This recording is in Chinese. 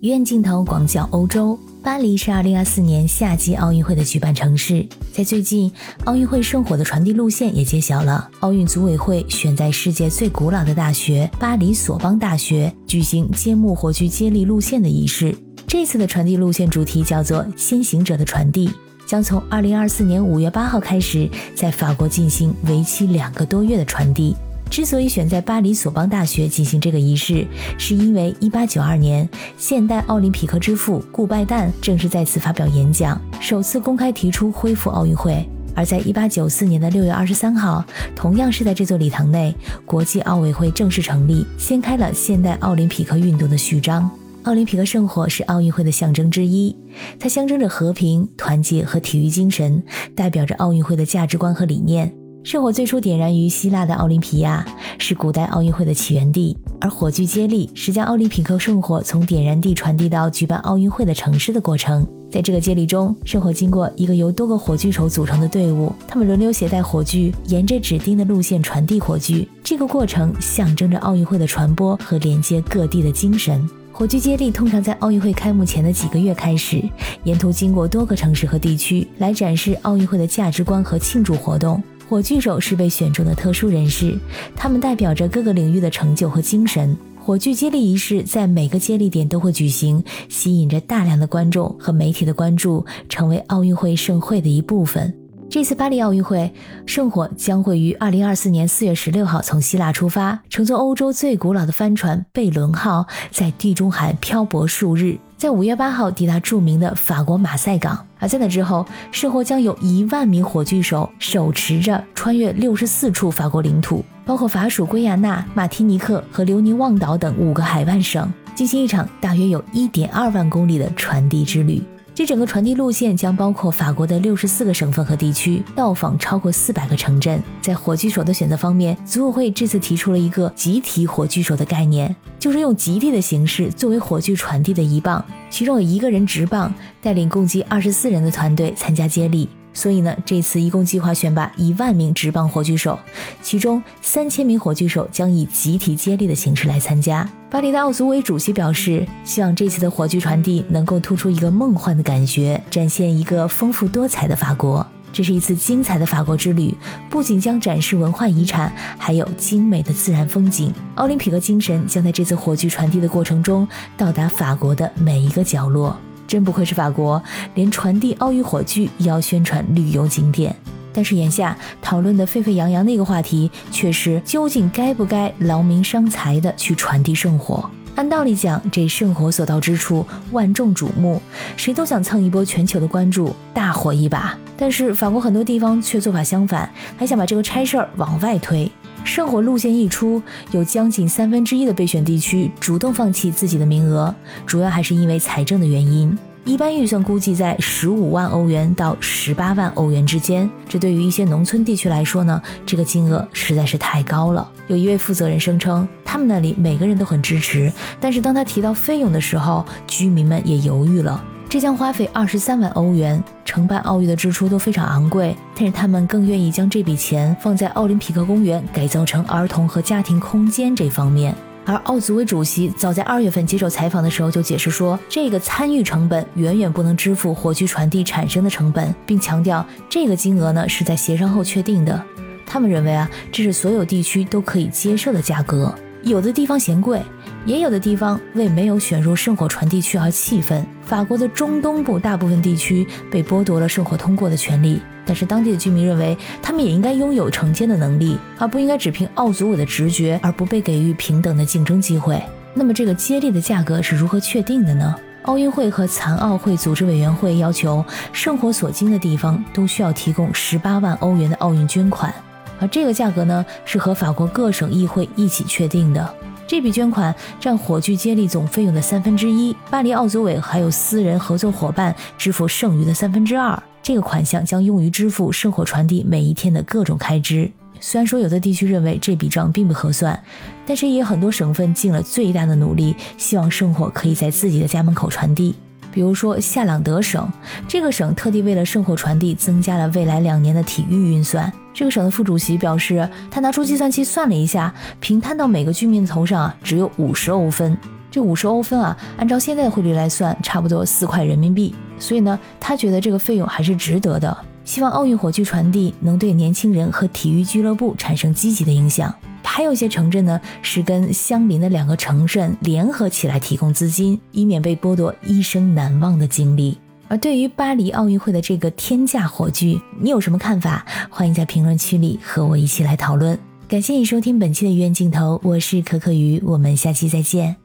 远镜头广角欧洲，巴黎是2024年夏季奥运会的举办城市。在最近，奥运会圣火的传递路线也揭晓了。奥运组委会选在世界最古老的大学——巴黎索邦大学举行揭幕火炬接力路线的仪式。这次的传递路线主题叫做“先行者的传递”，将从2024年5月8号开始，在法国进行为期两个多月的传递。之所以选在巴黎索邦大学进行这个仪式，是因为1892年现代奥林匹克之父顾拜旦正是在此发表演讲，首次公开提出恢复奥运会。而在1894年的6月23号，同样是在这座礼堂内，国际奥委会正式成立，掀开了现代奥林匹克运动的序章。奥林匹克圣火是奥运会的象征之一，它象征着和平、团结和体育精神，代表着奥运会的价值观和理念。圣火最初点燃于希腊的奥林匹亚，是古代奥运会的起源地。而火炬接力是将奥林匹克圣火从点燃地传递到举办奥运会的城市的过程。在这个接力中，圣火经过一个由多个火炬手组成的队伍，他们轮流携带火炬，沿着指定的路线传递火炬。这个过程象征着奥运会的传播和连接各地的精神。火炬接力通常在奥运会开幕前的几个月开始，沿途经过多个城市和地区，来展示奥运会的价值观和庆祝活动。火炬手是被选中的特殊人士，他们代表着各个领域的成就和精神。火炬接力仪式在每个接力点都会举行，吸引着大量的观众和媒体的关注，成为奥运会盛会的一部分。这次巴黎奥运会，圣火将会于二零二四年四月十六号从希腊出发，乘坐欧洲最古老的帆船贝伦号，在地中海漂泊数日，在五月八号抵达著名的法国马赛港。而在那之后，圣火将有一万名火炬手手持着穿越六十四处法国领土，包括法属圭亚那、马提尼克和留尼旺岛等五个海湾省，进行一场大约有一点二万公里的传递之旅。这整个传递路线将包括法国的六十四个省份和地区，到访超过四百个城镇。在火炬手的选择方面，组委会这次提出了一个集体火炬手的概念，就是用集体的形式作为火炬传递的一棒，其中有一个人执棒，带领共计二十四人的团队参加接力。所以呢，这次一共计划选拔一万名直棒火炬手，其中三千名火炬手将以集体接力的形式来参加。巴黎的奥组委主席表示，希望这次的火炬传递能够突出一个梦幻的感觉，展现一个丰富多彩的法国。这是一次精彩的法国之旅，不仅将展示文化遗产，还有精美的自然风景。奥林匹克精神将在这次火炬传递的过程中到达法国的每一个角落。真不愧是法国，连传递奥运火炬也要宣传旅游景点。但是眼下讨论的沸沸扬扬的一个话题，却是究竟该不该劳民伤财的去传递圣火？按道理讲，这圣火所到之处，万众瞩目，谁都想蹭一波全球的关注，大火一把。但是法国很多地方却做法相反，还想把这个差事儿往外推。圣火路线一出，有将近三分之一的备选地区主动放弃自己的名额，主要还是因为财政的原因。一般预算估计在十五万欧元到十八万欧元之间，这对于一些农村地区来说呢，这个金额实在是太高了。有一位负责人声称，他们那里每个人都很支持，但是当他提到费用的时候，居民们也犹豫了。这将花费二十三万欧元，承办奥运的支出都非常昂贵，但是他们更愿意将这笔钱放在奥林匹克公园改造成儿童和家庭空间这方面。而奥组委主席早在二月份接受采访的时候就解释说，这个参与成本远远不能支付火炬传递产生的成本，并强调这个金额呢是在协商后确定的。他们认为啊，这是所有地区都可以接受的价格，有的地方嫌贵。也有的地方为没有选入圣火传递区而气愤。法国的中东部大部分地区被剥夺了圣火通过的权利，但是当地的居民认为，他们也应该拥有承接的能力，而不应该只凭奥组委的直觉而不被给予平等的竞争机会。那么，这个接力的价格是如何确定的呢？奥运会和残奥会组织委员会要求，圣火所经的地方都需要提供十八万欧元的奥运捐款，而这个价格呢，是和法国各省议会一起确定的。这笔捐款占火炬接力总费用的三分之一，巴黎奥组委还有私人合作伙伴支付剩余的三分之二。这个款项将用于支付圣火传递每一天的各种开支。虽然说有的地区认为这笔账并不合算，但是也有很多省份尽了最大的努力，希望圣火可以在自己的家门口传递。比如说夏朗德省，这个省特地为了圣火传递增加了未来两年的体育预算。这个省的副主席表示，他拿出计算器算了一下，平摊到每个居民头上啊，只有五十欧分。这五十欧分啊，按照现在的汇率来算，差不多四块人民币。所以呢，他觉得这个费用还是值得的。希望奥运火炬传递能对年轻人和体育俱乐部产生积极的影响。还有一些城镇呢，是跟相邻的两个城镇联合起来提供资金，以免被剥夺一生难忘的经历。而对于巴黎奥运会的这个天价火炬，你有什么看法？欢迎在评论区里和我一起来讨论。感谢你收听本期的鱼眼镜头，我是可可鱼，我们下期再见。